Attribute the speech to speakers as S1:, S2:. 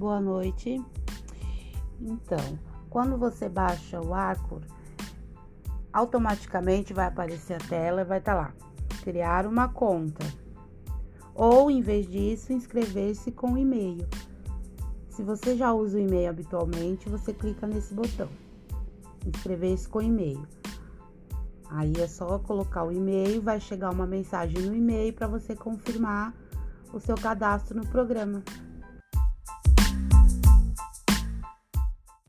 S1: boa noite. Então, quando você baixa o Arcor, automaticamente vai aparecer a tela e vai estar tá lá, criar uma conta. Ou, em vez disso, inscrever-se com e-mail. Se você já usa o e-mail habitualmente, você clica nesse botão, inscrever-se com e-mail. Aí é só colocar o e-mail, vai chegar uma mensagem no e-mail para você confirmar o seu cadastro no programa.